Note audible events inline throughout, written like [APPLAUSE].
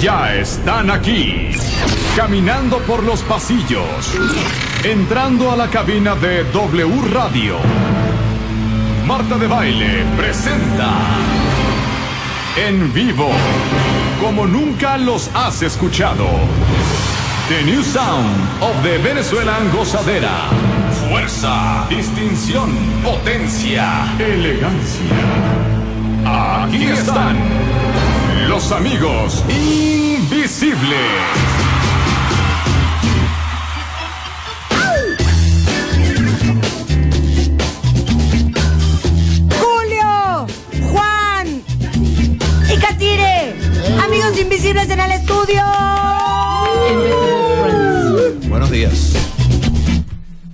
ya están aquí, caminando por los pasillos, entrando a la cabina de W Radio. Marta de Baile presenta en vivo, como nunca los has escuchado. The New Sound of the Venezuelan Gozadera. Fuerza, distinción, potencia, elegancia. Aquí están los amigos invisibles. Julio, Juan y Catire, amigos invisibles en el estudio. Buenos días.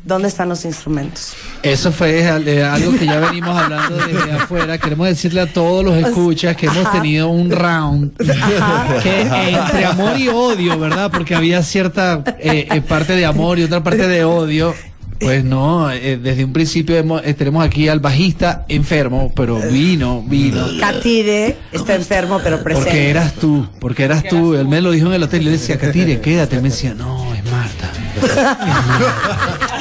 ¿Dónde están los instrumentos? Eso fue eh, algo que ya venimos hablando desde [LAUGHS] afuera. Queremos decirle a todos los escuchas que hemos Ajá. tenido un round [LAUGHS] que entre amor y odio, ¿verdad? Porque había cierta eh, eh, parte de amor y otra parte de odio. Pues no, eh, desde un principio hemos- eh, tenemos aquí al bajista enfermo, pero vino, vino. Catire está enfermo pero presente. Porque eras tú, porque eras tú. Él me lo dijo en el hotel y le decía, Catire, quédate. Él me decía, no, es Marta. [LAUGHS]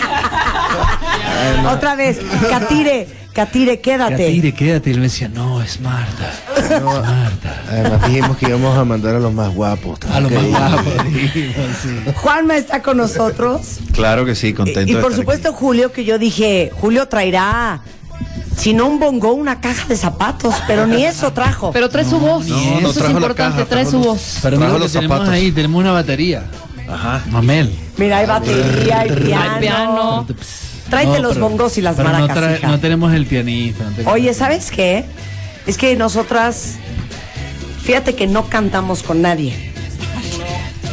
Otra vez, Catire, Catire, quédate. Catire, quédate. Y él me decía, no, es Marta. Es Marta. Además dijimos que íbamos a mandar a los más guapos. A lo Ok. más guapo, dijimos, sí. Juanma está con nosotros. Claro que sí, contento. Y por estar supuesto Julio, que yo dije, Julio traerá, si no un bongo, una caja de zapatos, pero ni eso trajo. Pero trae su voz. no, Eso no es trajo la importante, caja, trae trajo su los- voz. Pero Trajo los tenemos zapatos. ahí, tenemos una batería. Ajá. Mamel. Mira, hay batería, hay piano. Hay piano. Tráete No, los pero- bongos y las pero no, maracas, trae- hija. no tenemos el pianista. no tenemos- Oye, ¿sabes qué? Es que nosotras, fíjate que no cantamos con nadie.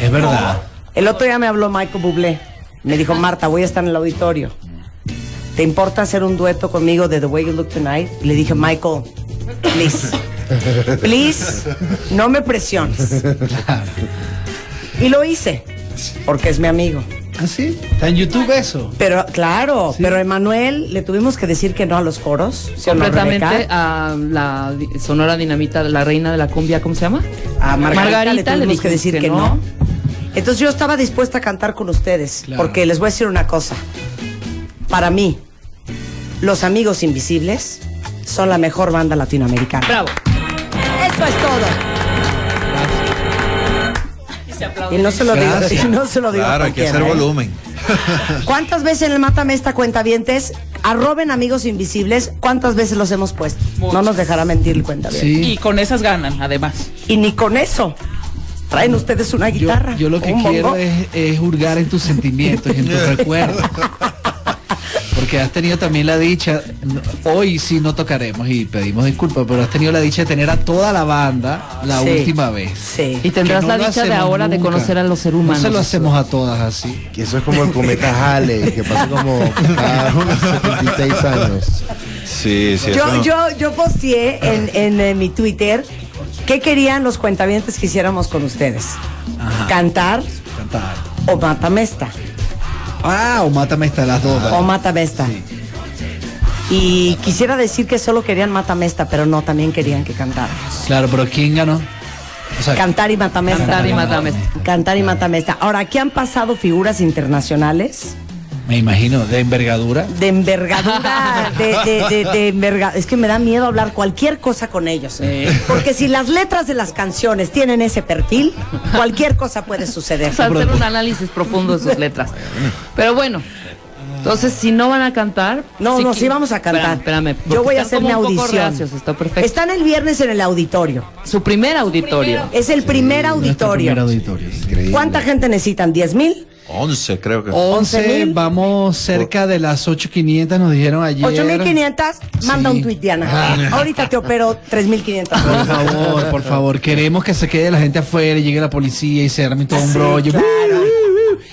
Es verdad. El otro día me habló Michael Bublé. Me dijo, Marta, voy a estar en el auditorio. ¿Te importa hacer un dueto conmigo de The Way You Look Tonight? Y le dije, Michael, please. Please, no me presiones. [LAUGHS] Y lo hice, porque es mi amigo. ¿Ah, sí? ¿Está en YouTube eso? Pero, claro, pero a Emanuel le tuvimos que decir que no a los coros. ¿sí no, Completamente a la Sonora Dinamita, la reina de la cumbia, ¿cómo se llama? A Margarita, le tuvimos que decir que, no. Entonces yo estaba dispuesta a cantar con ustedes, Claro. porque les voy a decir una cosa. Para mí, los amigos invisibles son la mejor banda latinoamericana. Bravo. Eso es todo. Y no se lo digo, [LAUGHS] y no se lo digo. Claro, hay que hacer ¿eh? volumen. [LAUGHS] ¿Cuántas veces en el Mátame esta cuentavientes arroben amigos invisibles? ¿Cuántas veces los hemos puesto? No nos dejará mentir el cuentavientes. Y Sí. con esas ganan, además. Y ni con eso. Traen ustedes una guitarra. yo lo que quiero es, es hurgar en tus sentimientos y en tus [LAUGHS] recuerdos. Porque has tenido también la dicha, hoy sí no tocaremos y pedimos disculpas, pero has tenido la dicha de tener a toda la banda la Sí. última vez. Sí. Y tendrás no la dicha de ahora de conocer a los seres humanos. No se lo hacemos a todas así. Que eso es como el cometa Halley, que pasa como cada unos 76 años. Sí, sí, Yo, yo, yo posteé en, en, mi Twitter qué querían los cuentavientes que hiciéramos con ustedes. Ajá. Cantar Cantar. o matamesta. Ah, o mátame esta las dos. O matamesta. Y quisiera decir que solo querían matamesta, pero no, también querían que cantáramos. Claro, pero ¿quién ganó? O sea, Cantar y matamesta. Cantar y matamesta. Cantar y matamesta. Ahora, aquí han pasado figuras internacionales me imagino, de envergadura. de envergadura, de, de, de, de enverga- Es que me da miedo hablar cualquier cosa con ellos. Porque si las letras de las canciones tienen ese perfil, cualquier cosa puede suceder. O sea, hacer un análisis profundo de sus letras. Pero bueno, entonces si no van a cantar. No, no, sí vamos a cantar. Espérame, espérame. Yo voy a hacer mi audición. reacios, está perfecto. Están el viernes en el auditorio. Su primer auditorio. Es el primer auditorio. primer auditorio. sí. Increíble. ¿Cuánta gente necesitan? ¿10 mil? 11 creo que. 11, 11.000. vamos cerca de las 8500, nos dijeron ayer. ¿8.500? Manda Sí. un tuit, Diana. Ahorita te opero 3.500. Por favor, por favor, queremos que se quede la gente afuera y llegue la policía y se arme todo un claro.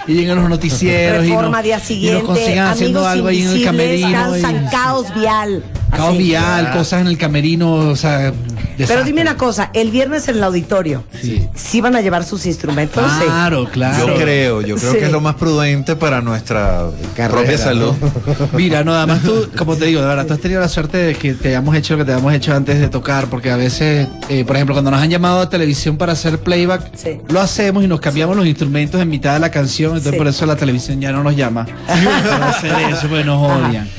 Y lleguen los noticieros y, Reforma nos- día y nos siguiente. consigan haciendo amigos algo ahí en el invisibles camerino. y- caos vial. Caos Así. vial, cosas en el camerino, o sea, Pero dime una cosa, el viernes en el auditorio, Sí. ¿sí van a llevar sus instrumentos? Sí. Claro, claro. Yo creo, yo creo Sí. que es lo más prudente para nuestra Carrera, propia salud. [LAUGHS] Mira, no, además tú, como te digo, de verdad, tú has tenido la suerte de que te hayamos hecho lo que te hayamos hecho antes de tocar, porque a veces, eh, por ejemplo, cuando nos han llamado a televisión para hacer playback, Sí. lo hacemos y nos cambiamos los instrumentos en mitad de la canción, entonces Sí. por eso la televisión ya no nos llama [LAUGHS] para hacer eso, porque nos odian.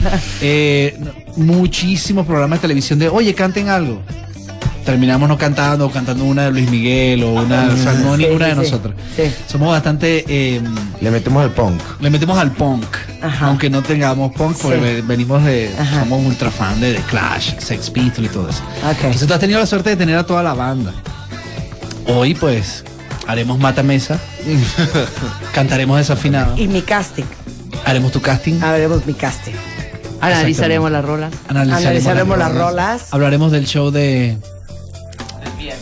Eh, muchísimos programas de televisión de, oye, canten algo. Terminamos no cantando, o cantando una de Luis Miguel o una, o sea, no Sí, ninguna sí, de sí. nosotros. Sí. Somos bastante... eh, Le metemos al punk. le metemos al punk, Ajá. aunque no tengamos punk, porque venimos de, Ajá. somos ultra fan de The Clash, Sex Pistols y todo eso. Entonces tú has tenido la suerte de tener a toda la banda. Hoy pues haremos mata mesa, [LAUGHS] cantaremos desafinado, Y mi casting, haremos tu casting, haremos mi casting. Analizaremos las rolas. Analizaremos las rolas. hablaremos del show de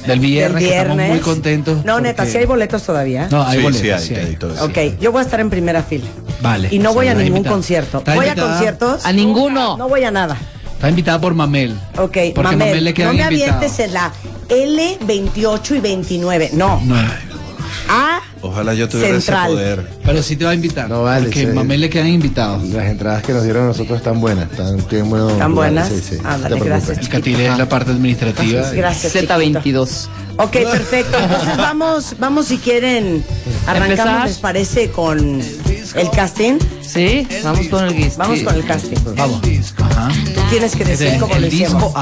del viernes, del que estamos viernes. muy contentos. No, neta, si hay boletos todavía. No, hay Sí, boletos, sí hay, hay. todo. Ok, yo voy a estar en primera fila. Vale. Y no voy a ningún invitada. concierto. ¿Voy a conciertos? A ninguno. No voy a nada. Está invitada por Mamel. Ok, Porque Mamel, Mamel le quedan no me invitados. avientes en la L28 y 29. No. No. A Ojalá yo tuviera Central. ese poder. Pero sí te va a invitar. No vale, Porque sí. Mamel le quedan invitados. Las entradas que nos dieron a nosotros están buenas. Están, tienen buenos ¿Están buenas? Sí, sí. Ándale, no te preocupes. gracias. El Catire es la parte administrativa. Gracias. chiquito. Z22. Ok, perfecto. Entonces vamos, vamos si quieren, arrancamos, Empezar. ¿les parece con el casting? Sí, vamos con el. Vamos con el casting. Vamos. Ajá. Tú tienes que decir cómo el lo hicimos. disco.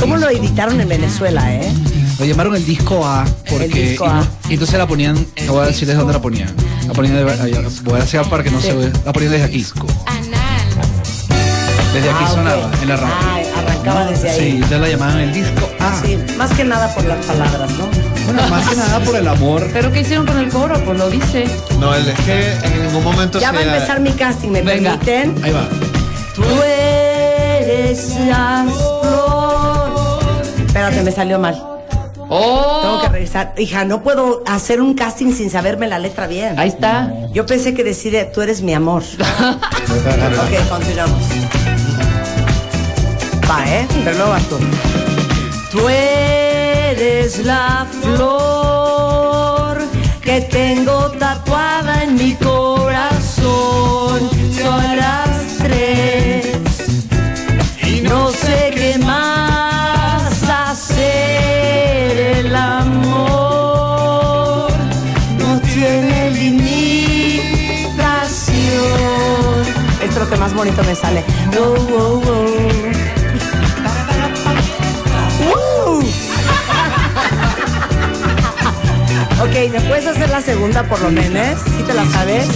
¿Cómo lo editaron en Venezuela, eh? Lo llamaron el disco A porque El disco y, no- A. y entonces la ponían, te voy a decirles dónde la ponían. La ponían de, ay, voy a hacer para que no Sí. se vea. La ponían desde aquí. Desde aquí Ah, sonaba en la radio. Ah, arrancaba desde ahí. Sí, entonces la llamaban el disco A. Sí, más que nada por las palabras, ¿no? Bueno, más que nada por el amor. ¿Pero qué hicieron con el coro? Pues lo dice. No, el- es que en ningún momento Ya va a empezar mi casting, ¿me Venga. permiten? Ahí va. Tú eres la flor. Espérate, me salió mal. Tengo ¡Oh! que revisar. Hija, no puedo hacer un casting sin saberme la letra bien. Ahí está. Yo pensé que decide, tú eres mi amor. [LAUGHS] ok, continuamos. Va, ¿eh? Pero luego vas tú. Tú eres la flor que tengo tatuada en mi corazón. Bonito me sale. Oh. ¡Uh! ok, ¿me puedes hacer la segunda por lo menos? ¿Sí te la sabes?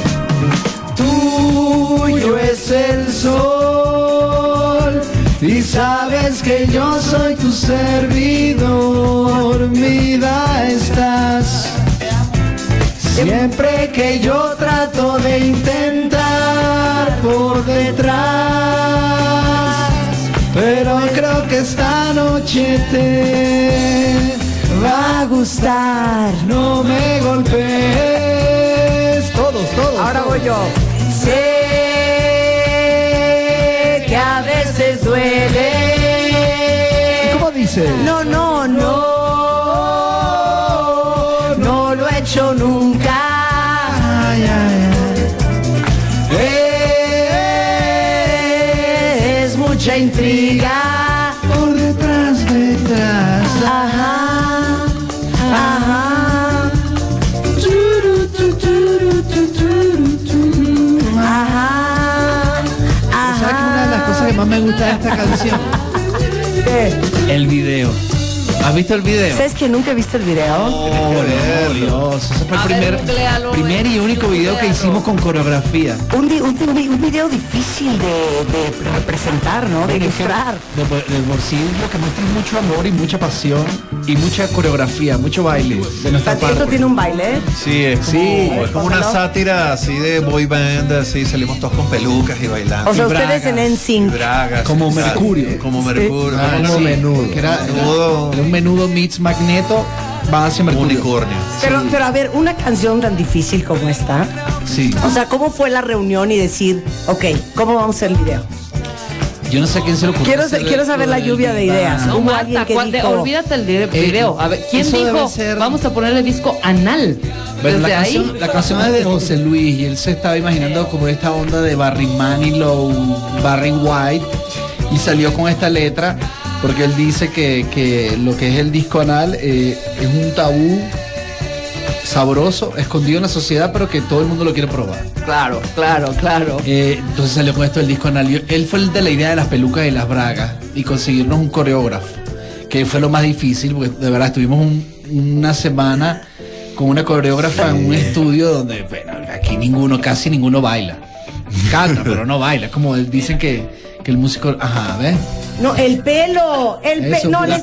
Tuyo es el sol y sabes que yo soy tu servidor. Vida estás siempre que yo trato de intentar por detrás. Pero creo que esta noche te va a gustar. No me golpees. Todos, todos. Ahora voy yo. Sé que a veces duele. ¿Cómo dice? No, no, no. Gusta de esta canción? ¿Qué? El video. ¿Has visto el video? ¿Sabes que nunca he visto el video? Oh, Dios, ese fue el ver, primer, googlealo, primer y único video que Googlealo. hicimos con coreografía. Un, un, video difícil de, de representar, ¿no? De ilustrar. De, lo que muestra es mucho amor y mucha pasión y mucha coreografía, mucho baile de nuestra ¿Esto tiene un baile? Sí, es como, Sí. es como una sátira así de boy band, así salimos todos con pelucas y bailando. O sea, Y ustedes bragas. en NSYNC. Bragas, Como Mercurio. Como Mercurio. Ah, como sí, menudo. que era, era- Menudo. era un menudo meets magneto va hacia Mercurio. unicornio. Pero, pero a ver, una canción tan difícil como esta. Sí. O sea, ¿cómo fue la reunión y decir, ok, ¿cómo vamos a hacer el video? Yo no sé a quién se lo ocurrió. Quiero, saber la lluvia de ideas. No, Hubo Marta, alguien que ¿cuál de- dijo- olvídate el de- video. A ver, ¿quién eso debe dijo? ser- Vamos a ponerle disco anal. Bueno, Desde la, ahí. canción, la canción es de José Luis y él se estaba imaginando como esta onda de Barry Manilow, Barry White y salió con esta letra porque él dice que, que lo que es el disco anal eh, es un tabú sabroso, escondido en la sociedad, pero que todo el mundo lo quiere probar. Claro, claro, claro. Eh, entonces salió con esto el disco anal. Y Él fue el de la idea de las pelucas y las bragas y conseguirnos un coreógrafo, que fue lo más difícil, porque de verdad estuvimos un- una semana con una coreógrafa en un estudio donde, bueno, aquí ninguno, casi ninguno baila. Canta, pero no baila. Es como dicen que, que el músico, ajá, ¿ves? No, el pelo, el pe- Eso, no, les,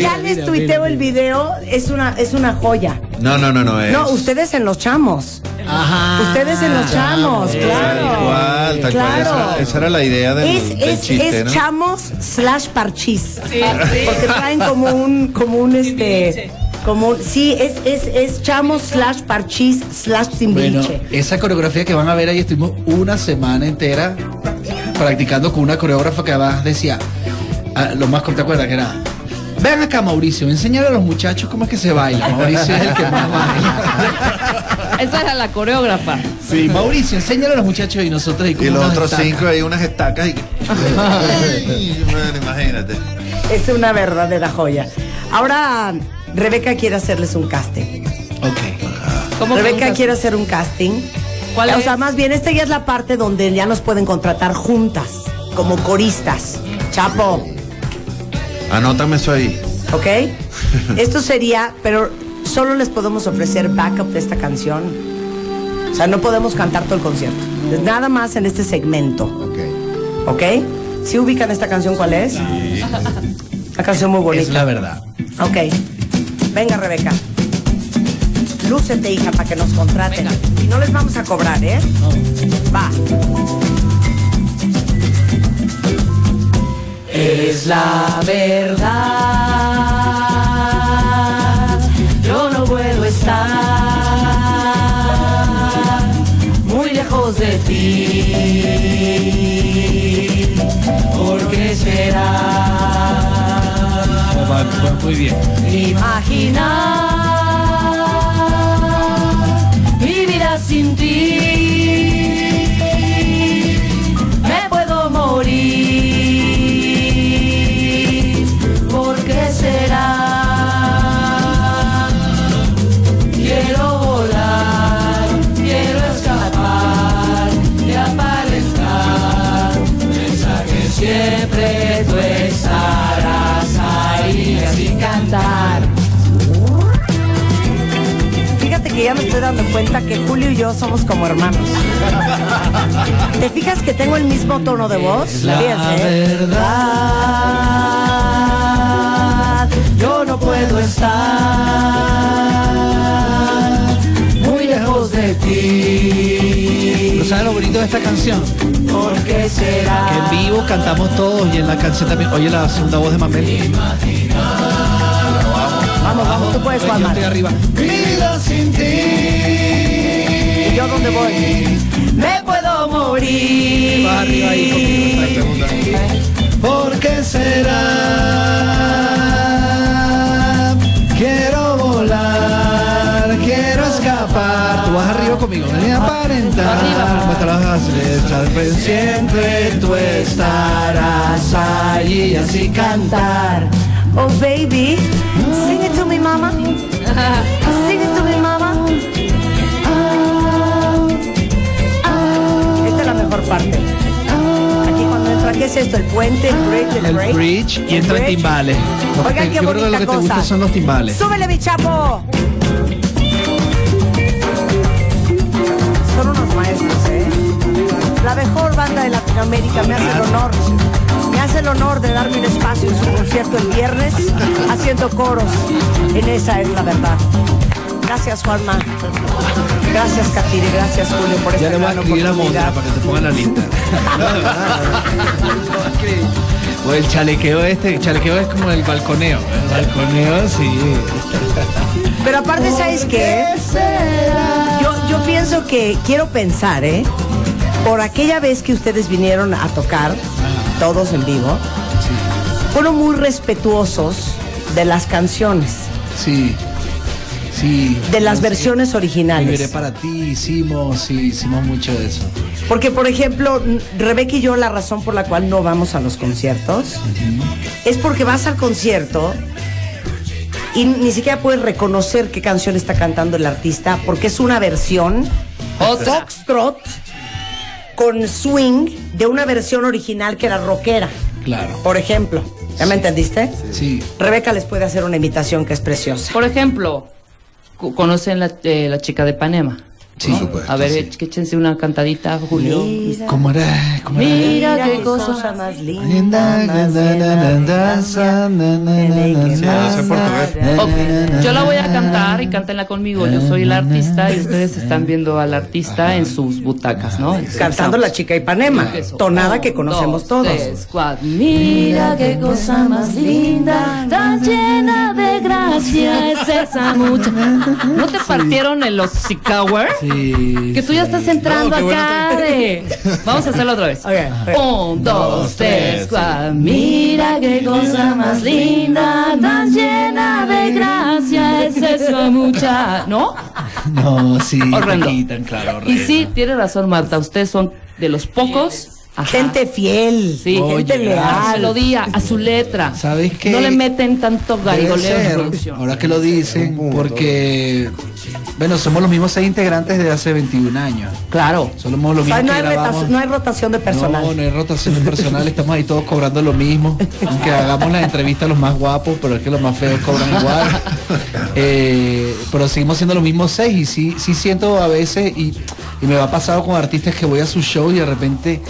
ya les tuiteo el video, es una, es una joya. No, no, no, no es. No, ustedes en los chamos. Ajá. Ustedes en los chamos, claro. Tal cual, tal cual. Esa, esa era la idea del, es, del es, chiste, es ¿no? chamos slash parchís. Porque traen como un, como un este, como un- sí, es, es, es chamos slash parchís slash Bueno, esa coreografía que van a ver ahí estuvimos una semana entera practicando con una coreógrafa que además decía, ah, lo más corto, ¿te acuerdas? Que era, ven acá Mauricio, enséñale a los muchachos cómo es que se baila. Mauricio es el que más baila. Esa era la coreógrafa. Sí, Mauricio, enséñale a los muchachos y nosotros y, Y los otros estacas. cinco ahí unas estacas y. Ay, imagínate. Es una verdadera joya. Ahora Rebeca quiere hacerles un casting. Ok. ¿Cómo que Rebeca quiere hacer un casting. ¿Cuál o es? sea, más bien, esta ya es la parte donde ya nos pueden contratar juntas, como coristas. Chapo, Anótame eso ahí. ¿ok? Esto sería, pero solo les podemos ofrecer backup de esta canción. O sea, no podemos cantar todo el concierto. Es Nada más en este segmento, Ok. ¿ok? ¿Sí ubican esta canción cuál es? Una canción muy bonita. Es la verdad. Ok. Venga, Rebeca. Lúcete, hija, para que nos contraten. Y no les vamos a cobrar, ¿eh? Va. Es la verdad. Yo no puedo estar muy lejos de ti. ¿Por qué será? Va muy bien. Imaginar Ya me estoy dando cuenta que Julio y yo somos como hermanos. ¿Te fijas que tengo el mismo tono de voz? la Fíjense. verdad. Yo no puedo estar muy lejos de ti. ¿Pero sabes lo bonito de esta canción? ¿Por qué será? Que en vivo cantamos todos y en la canción también. Oye, la segunda voz de Mamel. Puedes, Yo Juanma. estoy arriba. Sin ti. ¿Y yo dónde voy? Me puedo morir. Vas arriba ahí conmigo. ¿Por qué será? Quiero volar, quiero escapar. Tú vas arriba conmigo. Ven a aparentar. Arriba. Las Siempre tú estarás allí así cantar. Oh baby, sing it to me, mama. Sing it to me, mama. Esta es la mejor parte. Aquí cuando entra, ¿qué es esto? El puente, el bridge, el, El break? bridge y El entra en bridge. timbales. Oigan, qué yo creo que bonita lo que te cosa. gusta son los timbales. ¡Súbele, mi chapo! Son unos maestros, ¿eh? La mejor banda de Latinoamérica me hace el honor. Hace el honor de darme un espacio en su concierto el viernes haciendo coros. En esa es la verdad. Gracias, Juanma. Gracias, Katiri. Gracias, Julio, por esta Ya le voy a gran oportunidad. para que te ponga en la lista. [LAUGHS] o el chalequeo este, el chalequeo es como el balconeo. El balconeo, sí. Pero aparte, ¿sabes qué? Yo, yo pienso que, quiero pensar, ¿eh? Por aquella vez que ustedes vinieron a tocar, todos en vivo, fueron muy respetuosos de las canciones, Sí. Sí. de las Sí. versiones Viviré originales. para ti, hicimos, sí, hicimos mucho de eso. Porque, por ejemplo, Rebeca y yo, la razón por la cual no vamos a los conciertos es porque vas al concierto y ni siquiera puedes reconocer qué canción está cantando el artista porque es una versión Otra. foxtrot con swing de una versión original que era rockera, Claro. por ejemplo. ¿Ya me entendiste? Sí. Rebeca les puede hacer una imitación que es preciosa. Por ejemplo, ¿conocen la, eh, la chica de Panema? Sí. ¿No? Supuesto, A ver, sí. échense una cantadita, Julio. Mira, ¿Cómo era? ¿Cómo era? Mira mira qué cosa. más linda, Yo la voy a cantar y cántenla conmigo. Yo soy el artista y ustedes están viendo al artista en sus butacas, ¿no? Cantando la chica Ipanema, Eso. tonada que conocemos dos, todos. tres, cuatro. Mira qué cosa más linda, tan llena de gracia es esa mucha. ¿No te partieron en los? Sí. Que tú ya estás entrando No, acá de... [LAUGHS] Vamos a hacerlo otra vez. Ok, ok. Un, dos, tres, cuatro. Mira qué cosa más linda, tan llena de gracia es esa mucha. ¿No? No, sí. Horrendo. quitan, claro. Y sí, tiene razón Marta, ustedes son de los pocos. ajá, Gente fiel, Sí, Oye, gente a su leal. melodía, a su letra. ¿Sabes qué? No le meten tanto garigoleo en producción. Ahora que lo dicen, porque, bueno, somos los mismos seis integrantes de hace 21 años. Claro. Somos los O sea, mismos no, que hay grabamos. rotación, no hay rotación de personal. No, no hay rotación de personal, estamos ahí todos cobrando lo mismo. Aunque hagamos las entrevistas los más guapos, pero es que los más feos cobran igual. [LAUGHS] Eh, pero seguimos siendo los mismos seis y sí, sí siento a veces, y, y me va pasado con artistas que voy a su show y de repente,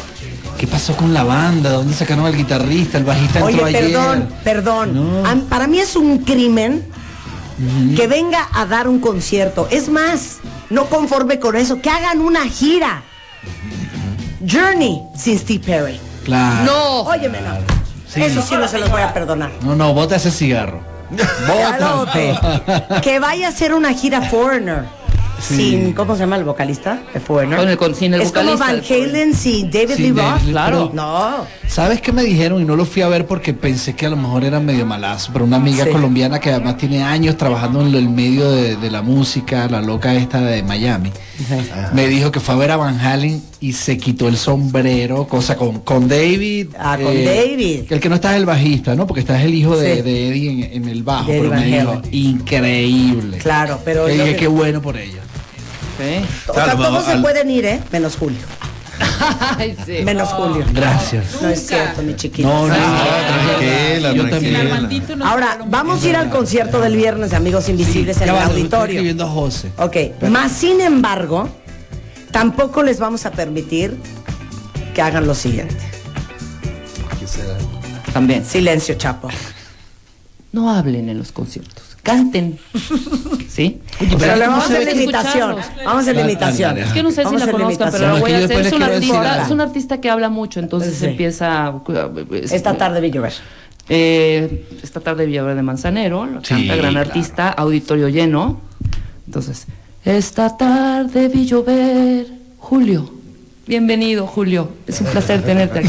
¿qué pasó con la banda? ¿Dónde sacaron al guitarrista? El bajista Oye, entró ayer. perdón, perdón. No. Para mí es un crimen que venga a dar un concierto. Es más, no conforme con eso, que hagan una gira. Journey sin Steve Perry. Claro. No. Óyeme, no. Eso sí no se los voy a perdonar. No, no, bota ese cigarro. [LAUGHS] Que vaya a hacer una gira Foreigner. Sin, ¿cómo se llama el vocalista? Foreigner. Con el- con- sin el es como vocalista Van de Foreigner. Halen sin David Sin Lee David Roth. Claro. No. ¿Sabes qué me dijeron? Y no lo fui a ver porque pensé que a lo mejor era medio malazo, pero una amiga Sí. colombiana que además tiene años trabajando en el medio de, de la música, la loca esta de Miami, me dijo que fue a ver a Van Halen y se quitó el sombrero, cosa con, con David. eh, Ah, con David. que El que no está es el bajista, ¿no? Porque está es el hijo de, Sí. de Eddie en, en el bajo, pero me Van dijo, increíble. Claro, pero dije, que- qué bueno por ellos. Sí. O sea, todos se pueden ir, ¿eh? Menos Julio. [LAUGHS] Ay, sí. Menos Julio. Gracias. No es cierto, mi chiquito. No, no, tranquila, yo tranquila. también. Ahora, vamos a ir al concierto del viernes de Amigos Invisibles en el va, le estoy auditorio. escribiendo a José. Ok, más sin embargo, tampoco les vamos a permitir que hagan lo siguiente. También. Silencio, Chapo. No hablen en los conciertos. Canten. ¿Sí? Pero pero le ¿cómo vamos a hacer la escucharlos? Vamos a hacer la dale, Es que no sé si Vamos la conozcan, pero la voy a hacer. Es un artista, es un artista que habla mucho, entonces Sí. empieza. es- Esta tarde vi llover. Eh, esta tarde Villaverde de Manzanero, lo Sí, canta gran claro. artista, auditorio lleno. Entonces, esta tarde vi llover, Julio. Bienvenido, Julio. Es un placer tenerte aquí.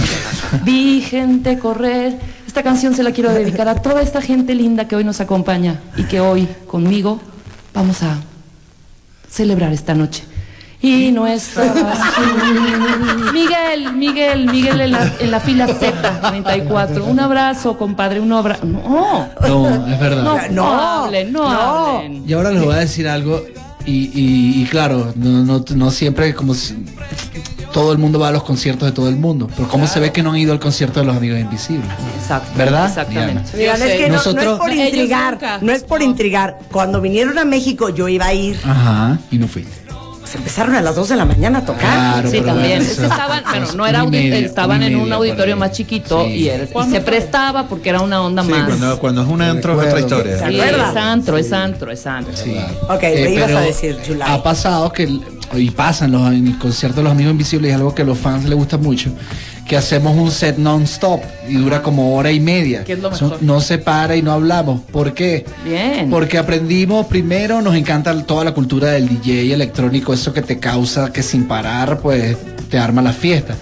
Vi gente correr. Esta canción se la quiero dedicar a toda esta gente linda que hoy nos acompaña y que hoy conmigo vamos a celebrar esta noche. Y no tú. Miguel, Miguel, Miguel en la, en la fila Z34. Un abrazo, compadre, un abrazo. No, No, es verdad. no, no, No, hablen, no, no. hablen. Y ahora les voy a decir algo, y, y- y claro, no, no, no siempre como si- todo el mundo va a los conciertos de todo el mundo, pero cómo se ve que no han ido al concierto de los amigos invisibles. Exacto. ¿Verdad? Exactamente. Es que no, no es por intrigar, no es por No. intrigar. Cuando vinieron a México yo iba a ir. Ajá, y no fuiste. Se empezaron a las 2 de la mañana a tocar. Claro, Sí, también. bueno, Es que eso- estaban, bueno, no era media, estaban en un auditorio más chiquito Sí. y, era- y se prestaba porque era una onda Sí, más. cuando, cuando es un antro es otra historia. Es antro, es antro, es antro. Sí. Ok, le ibas pero a decir, July. Ha pasado que, y pasan los, en el concierto de los amigos invisibles, es algo que a los fans les gusta mucho, que hacemos un set non-stop y dura como hora y media. Que es lo mejor. no se para y no hablamos. ¿Por qué? Bien. Porque aprendimos primero, nos encanta toda la cultura del DJ electrónico, eso que te causa que sin parar, pues te arma la fiesta.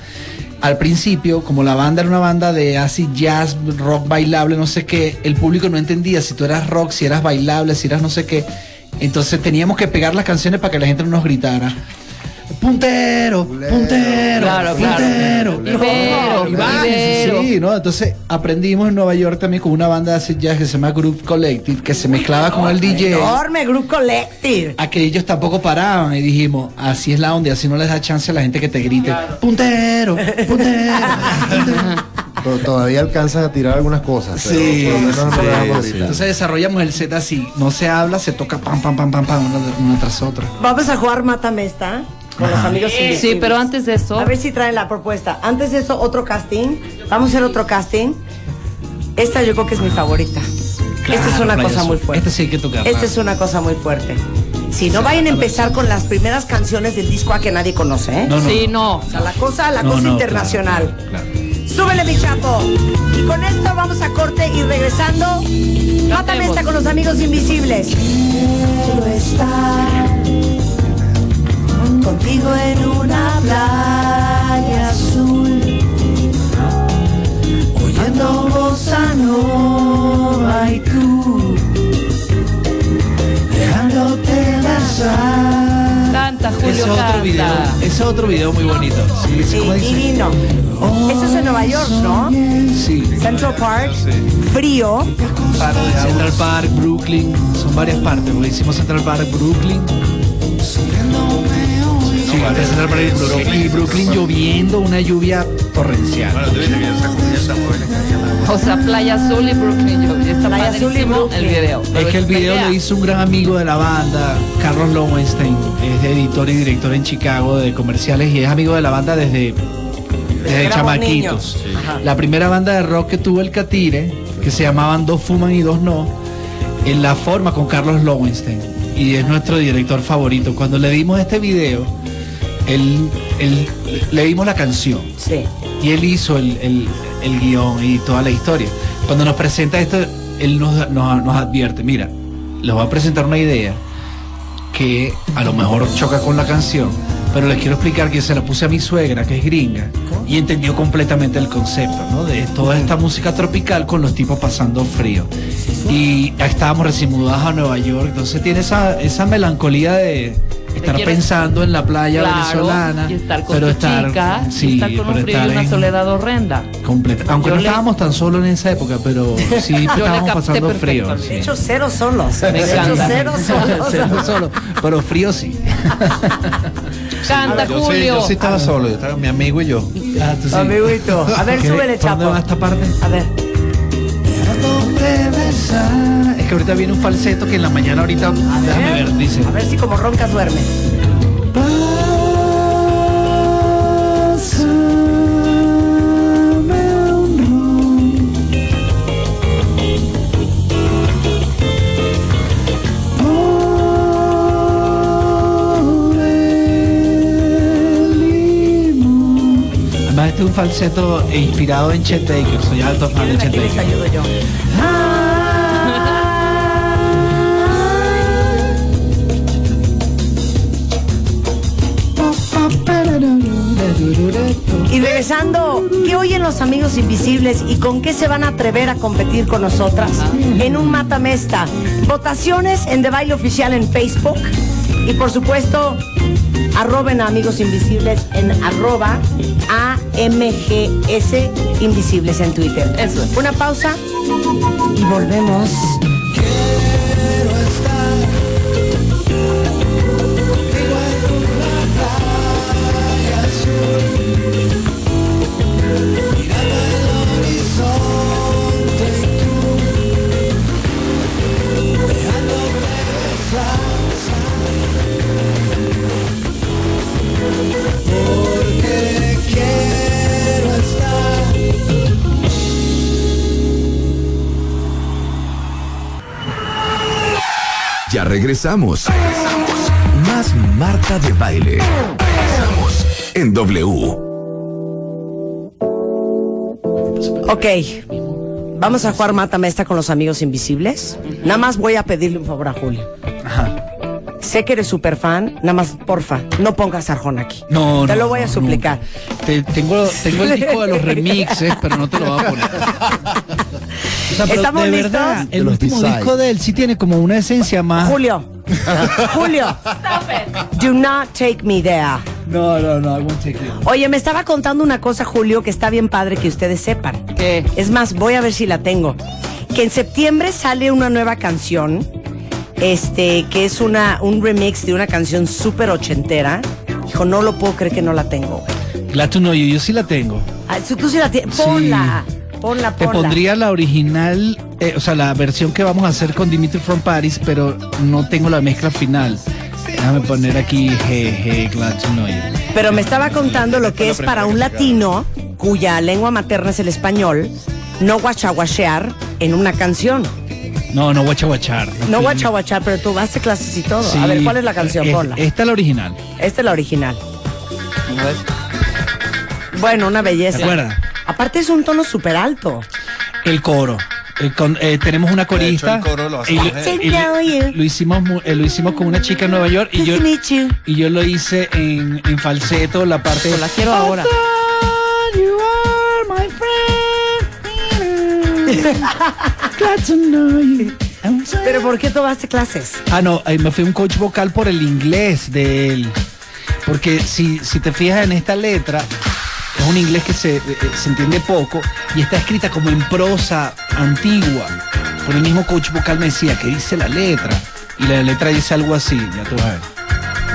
al principio, como la banda era una banda de así jazz, rock bailable, no sé qué, el público no entendía si tú eras rock, si eras bailable, si eras no sé qué. Entonces teníamos que pegar las canciones para que la gente no nos gritara. Puntero, puntero, Claro, claro. puntero, Ibero, sí, ¿no? Entonces aprendimos en Nueva York también con una banda de acid jazz que se llama Group Collective, que se mezclaba con el DJ Enorme Group Collective. a que ellos tampoco paraban y dijimos, así es la onda, así no les da chance a la gente que te grite, puntero, puntero, puntero". [LAUGHS] To- Todavía alcanzan a tirar algunas cosas. pero Sí, por lo menos no sí, dejamos sí. Entonces desarrollamos el set así, no se habla, se toca pam, pam, pam, pam, pam, una, una tras otra. Vamos a jugar Mátame esta con los amigos invisibles. Sí, pero antes de eso, A ver si traen la propuesta. Antes de eso, otro casting. Vamos a hacer otro casting. Esta yo creo que es mi favorita. Esta es una cosa muy fuerte. Esta sí hay que tocarla. Esta es una cosa muy fuerte. Si no vayan a empezar con las primeras canciones del disco a que nadie conoce, ¿eh? No, no. sí, no. O sea, la cosa, la No, cosa no, internacional. claro, claro. Súbele, mi chapo. Y con esto vamos a corte y regresando. Mátame esta con los amigos invisibles. Quiero estar contigo en una playa azul, oyendo bossa nova y tú, dejándote. Canta, Julio, canta. otro video, ese otro video muy bonito. Sí, Sí, divino. Eso es en Nueva York, ¿no? Sí. Central Park, frío. Central Park, Brooklyn, son varias partes, porque hicimos Central Park, Brooklyn. Sí, Park y Brooklyn, y Brooklyn lloviendo, una lluvia torrencial. O sea, Playa Azul y Brooklyn. Yo, está Playa Azul y padrísimo Brooklyn. el video. Es que el video lo hizo un gran amigo de la banda, Carlos Lowenstein, es editor y director en Chicago de comerciales y es amigo de la banda desde, chamaquitos. La primera banda de rock que tuvo el Catire, que se llamaban Dos Fuman y Dos No, en la forma con Carlos Lowenstein y es nuestro director favorito. Cuando le dimos este video, él, él- le dimos la canción Sí. y él hizo el, el- el guion y toda la historia. Cuando nos presenta esto, él nos, nos, nos advierte, mira, les voy a presentar una idea que a lo mejor choca con la canción, pero les quiero explicar que se la puse a mi suegra, que es gringa, y entendió completamente el concepto, ¿no? De toda esta música tropical con los tipos pasando frío. Y estábamos recién mudados a Nueva York, entonces tiene esa, esa melancolía de estar pensando en la playa Claro, venezolana, y estar con pero tu estar, chica, y estar con pero un frío y una en- soledad horrenda. completa. Aunque Yo no le- estábamos tan solos en esa época, pero sí [LAUGHS] estábamos pasando frío. perfectamente. sí. De hecho, cero solos. Me De hecho, encanta. cero [LAUGHS] solos. Cero solo, pero frío sí. [LAUGHS] Canta, Yo sí, Julio. yo sí estaba solo, yo estaba mi amigo y yo. Ah, tú sí. Amiguito. A ver, súbele, ¿Por ¿Dónde chapo. va esta parte? A ver. Es que ahorita viene un falseto que en la mañana ahorita, déjame ver, dice. A ver si como roncas duermes. Un falseto inspirado en Chet Baker, soy alto fan de Chet Baker. ayudo yo. Y regresando, ¿qué oyen los amigos invisibles y con qué se van a atrever a competir con nosotras en un Matamesta? Votaciones en The Baile Oficial en Facebook y por supuesto, arroben a Amigos Invisibles en arroba AMGS Invisibles en Twitter. Eso es. Una pausa y volvemos. Regresamos. Más Marta de Baile. Regresamos en W. Ok, vamos a jugar Mátame esta con los amigos invisibles. Nada más voy a pedirle un favor a Julio. sé que eres súper fan, nada más, porfa, no pongas Arjona aquí. No, Te no, lo voy a no, suplicar. Te- tengo, tengo el disco de los [LAUGHS] remixes, pero no te lo voy a poner. O sea, pero ¿Estamos de listos? verdad, el último disco de él sí tiene como una esencia más. Julio, [LAUGHS] Julio, do not take me there. No, no, no, I won't take it. Oye, me estaba contando una cosa, Julio, que está bien padre que ustedes sepan. ¿Qué? Es más, voy a ver si la tengo. Que en septiembre sale una nueva canción, este, que es una, un remix de una canción súper ochentera. Hijo, no lo puedo creer que no la tengo. Glad to know you, yo sí la tengo. Ah, tú sí la tienes, Sí. Ponla, ponla, Te ponla. pondría la original, eh, o sea, la versión que vamos a hacer con Dimitri from Paris, pero no tengo la mezcla final. Déjame poner aquí, hey, hey, glad to know you. Pero me estaba contando lo que es para un latino cuya lengua materna es el español, no guachaguachear en una canción. No, no guachaguachar. No guachaguachar, pero tú haces clases y todo. Sí. A ver, ¿cuál es la canción? Es- Ponla. Esta es la original. Esta es la original. Bueno, una belleza. ¿Te acuerdas? Aparte es un tono súper alto. El coro. Con- eh, tenemos una De hecho, corista. el coro lo y y hicimos, eh, lo hicimos con una chica en Nueva York y yo, Nice to meet you. y yo lo hice en, en falseto, la parte. Pues la quiero ahora. [LAUGHS] Pero ¿por qué tomaste clases? Ah, no, eh, me fui a un coach vocal por el inglés de él. Porque si, si te fijas en esta letra, es un inglés que se, eh, se entiende poco y está escrita como en prosa antigua. Por el mismo coach vocal me decía, ¿qué dice la letra? Y la letra dice algo así, ya tú vas a ver.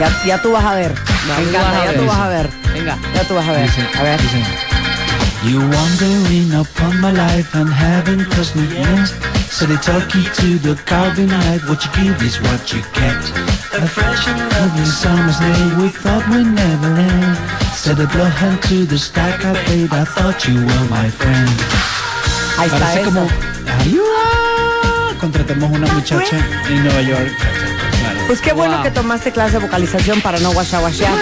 Ya, ya tú vas a ver. Me tú encanta, vas a ya tú vas a ver. Venga. Ya tú vas a ver. Dice, A ver. dice, You wandering upon my life and having cosmic years. So they talk you to the carbonite. What you give is what you get. A fresh and lovely summer's day we thought we'd never end. Said the blood hand to the stack I paid. I thought you were my friend. Ahí está Parece eso. como. Are? Contratamos una muchacha en Nueva York. Pues qué bueno Wow. que tomaste clase de vocalización para no guachaguachear.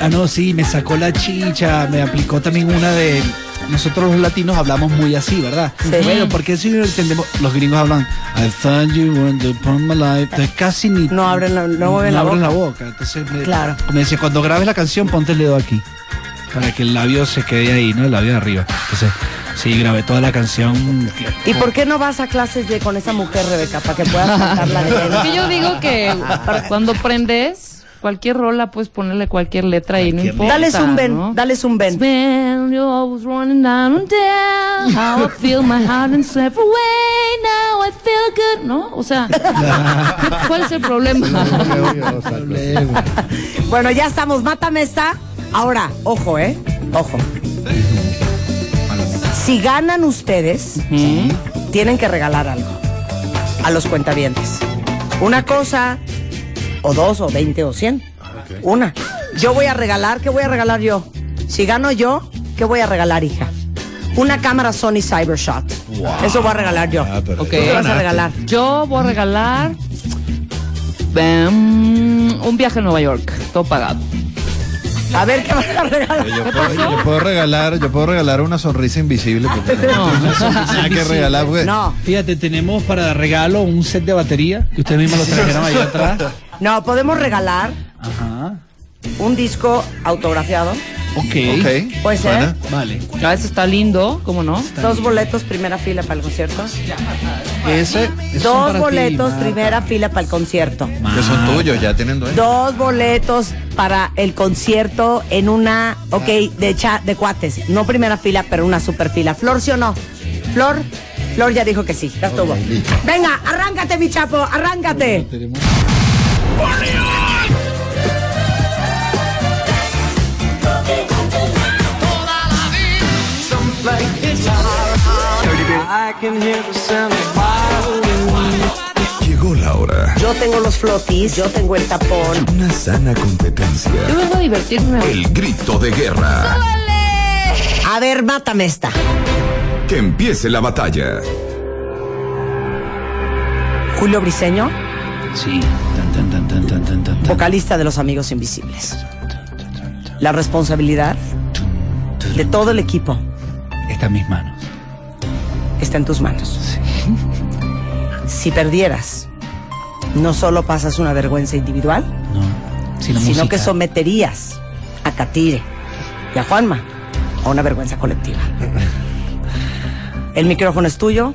Ah, no, sí, me sacó la chicha, me aplicó también una de... Nosotros los latinos hablamos muy así, ¿verdad? Sí. Bueno, porque si no entendemos, los gringos hablan, I thought you were the upon my life, entonces casi ni... No abren la- no mueven la abren boca. la boca. Entonces, me, Claro. me decía, cuando grabes la canción, ponte el dedo aquí, para que el labio se quede ahí, ¿no? El labio de arriba. Entonces, sí, grabé toda la canción. ¿Y por qué no vas a clases de con esa mujer, Rebeca, para que puedas cantarla de Porque yo digo que cuando prendes cualquier rola puedes ponerle cualquier letra y no importa. Dales un ven, ¿no? dales un ven. When you always running down and down, how I feel my heart and slip away, now I feel good, ¿no? O sea, ¿qué- ¿cuál es el problema? Bueno, ya estamos, mátame esta. Ahora, ojo, ¿eh? Ojo. Si ganan ustedes, tienen que regalar algo a los cuentavientes. Una cosa, o dos, o veinte, o cien. Una. Yo voy a regalar, ¿qué voy a regalar yo? Si gano yo, ¿qué voy a regalar, hija? Una cámara Sony Cybershot. Eso voy a regalar yo. Ok. ¿Qué vas a regalar? Yo voy a regalar em, un viaje a Nueva York, todo pagado. A ver, ¿qué vas a regalar? Yo puedo, yo puedo regalar, yo puedo regalar una sonrisa invisible. porque no, que regalar, porque No, Fíjate, tenemos para regalo un set de batería, que ustedes mismos lo trajeron ahí atrás. no, podemos regalar Ajá. un disco autografiado. Ok. Ok. Puede ser. Buena. Vale. Eso está lindo, ¿cómo no? Dos boletos, primera fila para el concierto. Ese, Dos ti, boletos, primera fila para el concierto. Que son tuyos, ya tienen dueño. Dos boletos para el concierto en una, ok, de, cha- de cuates. No primera fila, pero una super fila. ¿Flor sí o no? ¿Flor? Flor ya dijo que sí, ya estuvo. Venga, arráncate, mi chapo, arráncate. Llegó la hora. Yo tengo los flotis, yo tengo el tapón. Una sana competencia. Yo vengo a divertirme. El grito de guerra. A ver, mátame esta. Que empiece la batalla. Julio Briseño, Sí. Tan, tan, tan, tan, tan, tan, tan, tan. vocalista de Los Amigos Invisibles. La responsabilidad de todo el equipo Está en mis manos. Está en tus manos. Si perdieras, no solo pasas una vergüenza individual, No, sino, que someterías a Catire y a Juanma a una vergüenza colectiva. [LAUGHS] El micrófono es tuyo,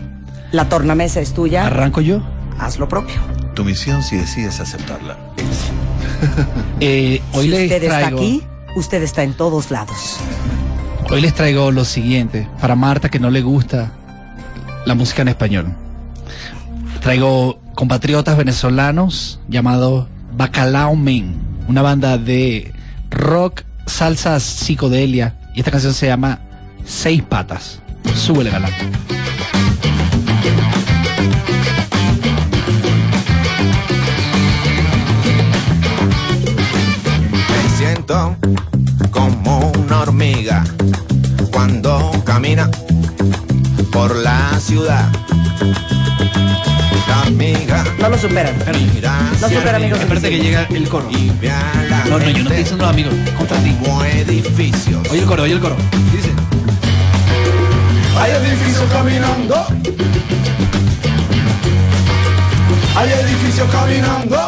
la tornamesa es tuya, ¿Arranco yo? haz lo propio. Tu misión si decides aceptarla. [LAUGHS] Eh, hoy si les usted está aquí, usted está en todos lados. hoy les traigo lo siguiente para Marta que no le gusta la música en español. Traigo compatriotas venezolanos llamados Bacalao Men, una banda de rock, salsa, psicodelia y esta canción se llama Seis patas. Súbele galán. Me siento como una hormiga cuando camina por la ciudad. La hormiga No lo superan. mira No hacia supera, amigos. Espérate que llega el coro. y ve a la No, no, yo no estoy diciendo los amigos, contra ti. edificios. Oye el coro, oye el coro. Dice. Hay edificios caminando. Hay edificios caminando.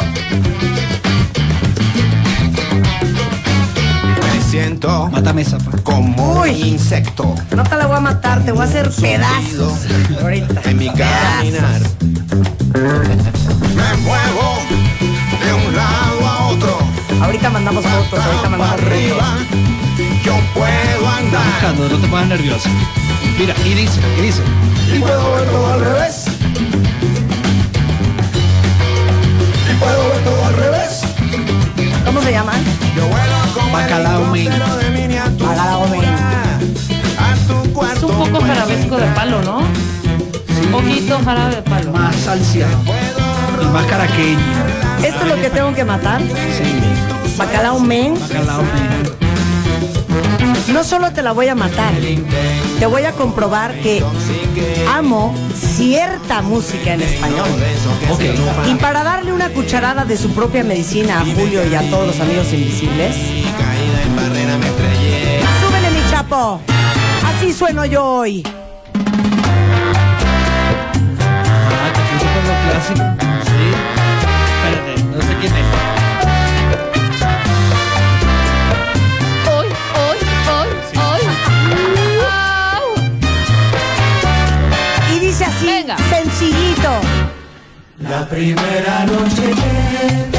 Siento Mátame esa. pa. como Uy. un insecto No te la voy a matar, te voy a hacer pedazos. Ahorita. en mi caminar. Me muevo de un lado a otro. Ahorita mandamos fotos, ahorita mandamos arriba. fotos. Yo puedo andar. Buscando, no te pongas nervioso. Mira, y dice, y dice. Y puedo ver todo al revés. Y puedo ver todo al revés. ¿Cómo se llaman? Bacalao miniatura. Bacalao tu Es un poco jarabesco de palo, ¿no? Un poquito jarabe de palo. Más salseado. Y más caraqueño. Esto es lo que tengo que matar. Bacalao men. Bacalao men. No solo te la voy a matar, te voy a comprobar que amo cierta música en español. Ok. Y para darle una cucharada de su propia medicina a Julio y a todos los amigos invisibles, súbele mi chapo. Así sueno yo hoy. Ah, clásico. La primera noche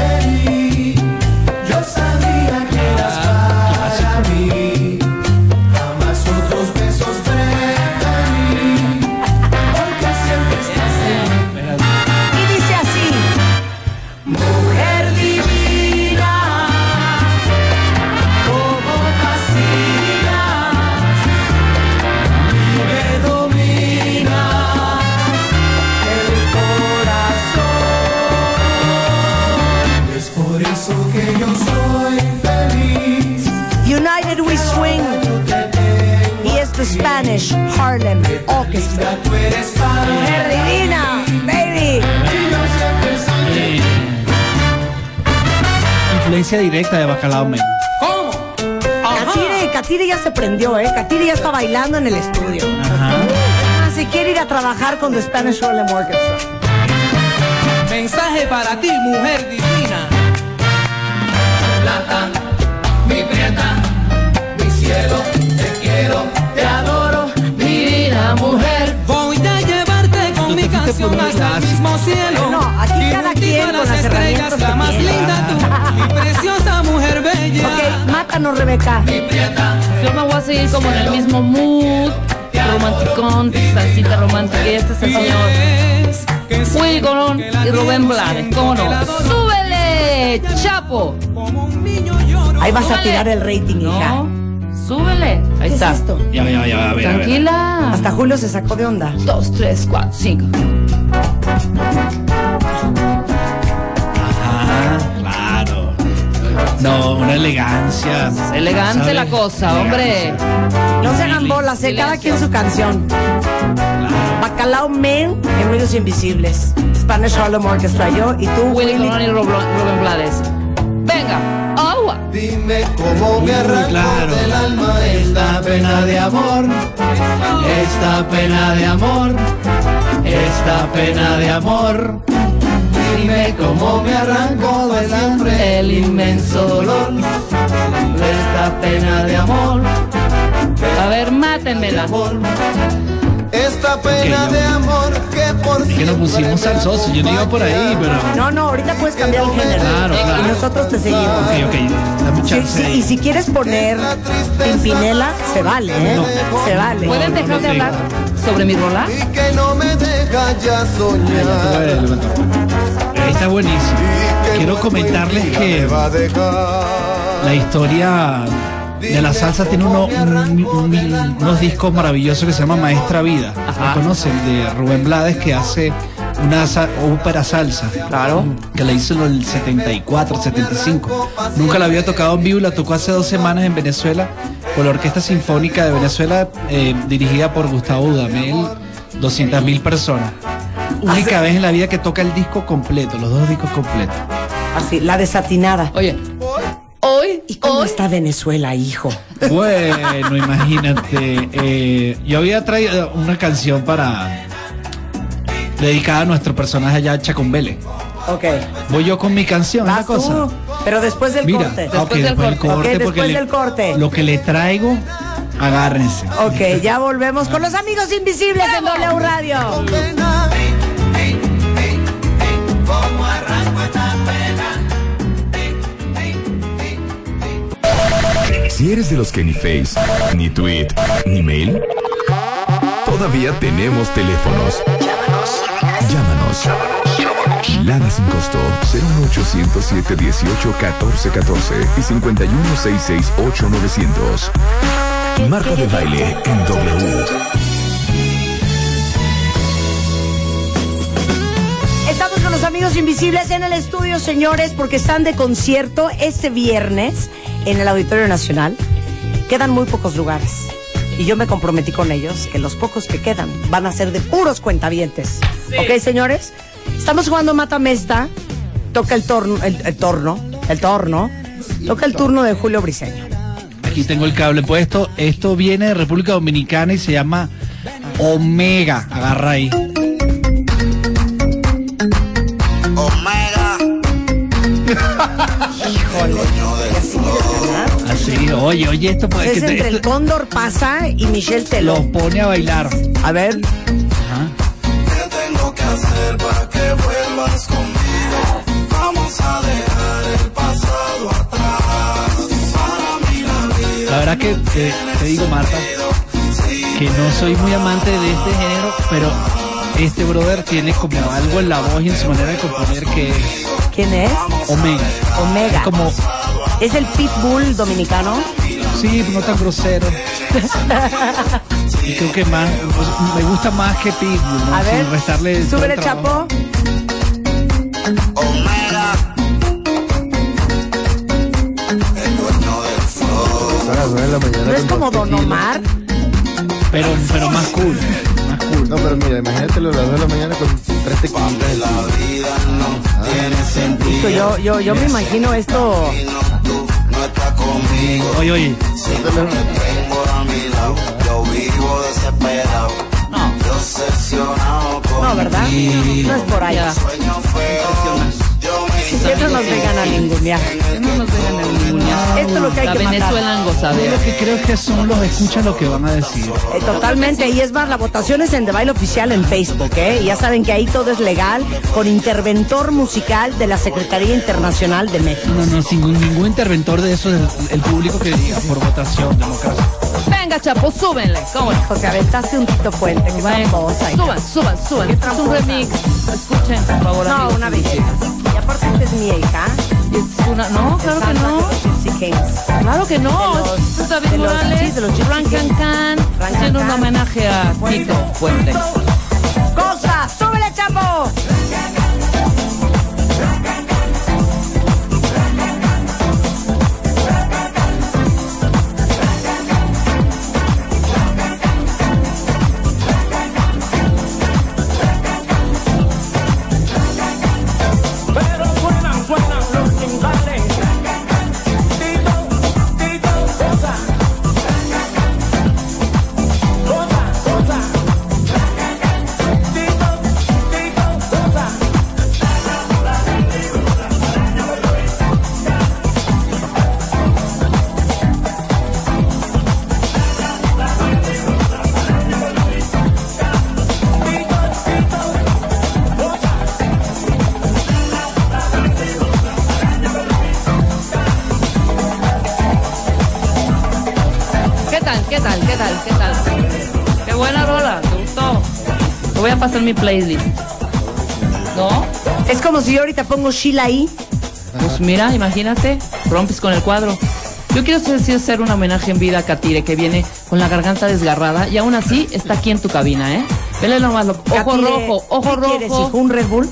Harlem Orchestra. Tú eres para mí, Mujer divina, baby. Eh, influencia directa de Bacalao Men. Katire, Katire ya se prendió, ¿eh? Katire ya está bailando en el estudio. Ajá. Ah, se quiere ir a trabajar con the Spanish Harlem Orchestra. Mensaje para ti, mujer divina. Plata, mi prieta, mi cielo, mujer. Voy a llevarte con mi canción hasta el mismo cielo. No, aquí Y cada quien a con las las estrellas, la que más tiene. linda tú, mi [LAUGHS] preciosa mujer bella. Ok, mátanos, Rebeca. Yo me voy a seguir como en el mismo mood. Romanticón, salsita romántica. Y este es el señor Willy Colón y Rubén Blades. ¿Cómo no? ¡Súbele, chapo! Como un niño lloro. Ahí vas a tirar el rating, hija. Súbele. Ahí ¿Qué es está. esto? Ya, ya, ya, a ver, a ver. Tranquila. Hasta Julio se sacó de onda. Dos, tres, cuatro, cinco. Ajá, claro. No, una elegancia. Elegante ¿sabes? la cosa, hombre. No se hagan bolas, ¿eh? Cada quien su canción. Claro. Bacalao Men en Ruidos Invisibles. Spanish Harlem Orchestra. Yo y tú, Willy Willy. Colón y Blades. Venga. Dime cómo me arrancó claro. del alma esta pena de amor, esta pena de amor, esta pena de amor. dime cómo me arranco de siempre el inmenso dolor de esta pena de amor. A ver, mátenmela. Esta pena de amor que por Es que nos pusimos salsosos, yo no iba por ahí, pero. No, no, ahorita puedes cambiar el género. Claro, claro. Y nosotros te seguimos. Ok, ok, dame Sí, chance sí, ahí. y si quieres poner Pimpinela, se vale, ¿eh? No. Se vale. ¿Pueden dejar de hablar sobre mi rola? y que no me deja ya soñar. Ahí está buenísimo. Quiero comentarles que la historia de la salsa tiene uno- un- un- unos discos maravillosos que se llama Maestra Vida. ¿Lo conocen? De Rubén Blades que hace una ópera salsa. Claro. Que la hizo en el 74, 75. Nunca la había tocado en vivo y la tocó hace dos semanas en Venezuela con la Orquesta Sinfónica de Venezuela eh, dirigida por Gustavo Dudamel. 200 mil personas. Única vez en la vida que toca el disco completo, los dos discos completos. Así, la desatinada. Oye, hoy, ¿Y cómo hoy, está Venezuela, hijo? Bueno, imagínate. eh, yo había traído una canción para. Dedicada a nuestro personaje allá, Chacumbele. Ok. Voy yo con mi canción, Vas una cosa. tú, pero después del Mira, corte. ok, del después del corte. corte, después le- del corte. lo que le traigo, agárrense. Ok, ya volvemos con los amigos invisibles en W Radio. Si eres de los que ni Face, ni Tweet, ni Mail, todavía tenemos teléfonos. Llámanos. Lada sin costo 01807 18 14 14 y 51 668 900. Marta de baile en W. Estamos con los amigos invisibles en el estudio, señores, porque están de concierto este viernes en el Auditorio Nacional. Quedan muy pocos lugares. Y yo me comprometí con ellos que los pocos que quedan van a ser de puros cuentavientes. ¿Ok, señores? Estamos jugando Mata Mesta. Toca el torno, el, el torno, el torno. Toca el turno de Julio Briseño. Aquí tengo el cable puesto. Esto viene de República Dominicana y se llama Omega. Agarra ahí. Omega. Así, oye, oye, esto puede Es que te- entre el Cóndor pasa y Michelle Teló. los pone a bailar. A ver, vuelvas conmigo? Vamos a dejar el pasado atrás. Para mí la vida La verdad que te, te digo, Marta, que no soy muy amante de este género, pero este brother tiene como algo en la voz y en su manera de componer que es ¿quién es? Omega. Omega. Es como, ¿Es el Pitbull dominicano? sí, no tan grosero. [LAUGHS] y creo que más, me gusta más que Pitbull, ¿no? A ver, Sin restarle súbele, trabajo. Chapo. De la mañana ¿No es como Don. Omar? Pero, pero más cool, más cool. No, pero mira, imagínatelo a las 2 de la mañana con tres tequilas. La vida no tiene sentido. Yo, yo, yo me imagino esto. Oye, oye, Siempre te tengo a mi lado. Yo vivo desesperado. No. Yo obsesionado No, ¿verdad? No es por ahí. Ya. sueño feo. Yo me Que no nos vengan a ningunear. Que no nos vengan a ningunear. Esto es lo que hay La que matar. Venezuela en yo lo que creo es que son los escuchan lo que van a decir. Eh, totalmente, y es más, la votación es en The Baile Oficial en Facebook, ¿eh? Y ya saben que ahí todo es legal, con interventor musical de la Secretaría Internacional de México. No, no, sin ningún interventor de eso, el, el público que diga, por votación, democracia. Venga, Chapo, súbenle. ¿Cómo? Porque aventaste un Tito Fuente, que suban, suban, suban. Es un remix. Escuchen, por favor. No, amigos una belleza. Aparte esta es mi hija. Es una, no, claro que no. Claro que no. De los- Esto es David Morales, de los Gypsy Frank Kings. Can Frank haciendo un homenaje a Tito Fuentes. ¡Cosa! ¡Súbele, chapo! A pasar mi playlist. ¿No? Es como si yo ahorita pongo Sheila ahí. Pues mira, imagínate, rompes con el cuadro. Yo quiero hacer, un homenaje en vida a Katire, que viene con la garganta desgarrada y aún así está aquí en tu cabina, ¿eh? Vele nomás, lo- ojo Katire, rojo, ojo ¿qué quieres, rojo. hijo? ¿Un Red Bull?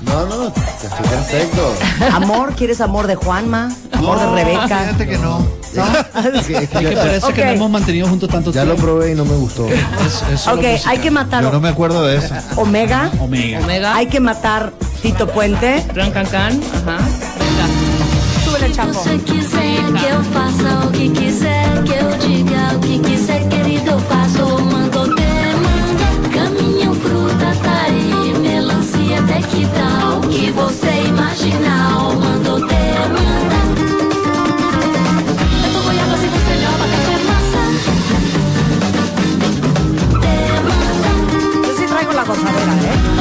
No, no, estoy perfecto. [LAUGHS] ¿Amor? ¿Quieres amor de Juanma? ¿Amor de Rebeca? Fíjate que no. [LAUGHS] Es que ya- parece que no hemos mantenido juntos tanto ya lo tiempo. probé y no me gustó. Es- es solo Ok, hay que matar Yo no me acuerdo de eso. Omega. Omega. Omega, Hay que matar Tito Puente. Ran Can Can, ajá. Venga. Súbele, Chapo. você quiser que eu faça o que quiser, que eu diga o que quiser, querido, eu faço. Mando demanda, caminhão, fruta, tá aí, melancia, até que tal? O que você imaginar, mando La gozadera, ¿eh?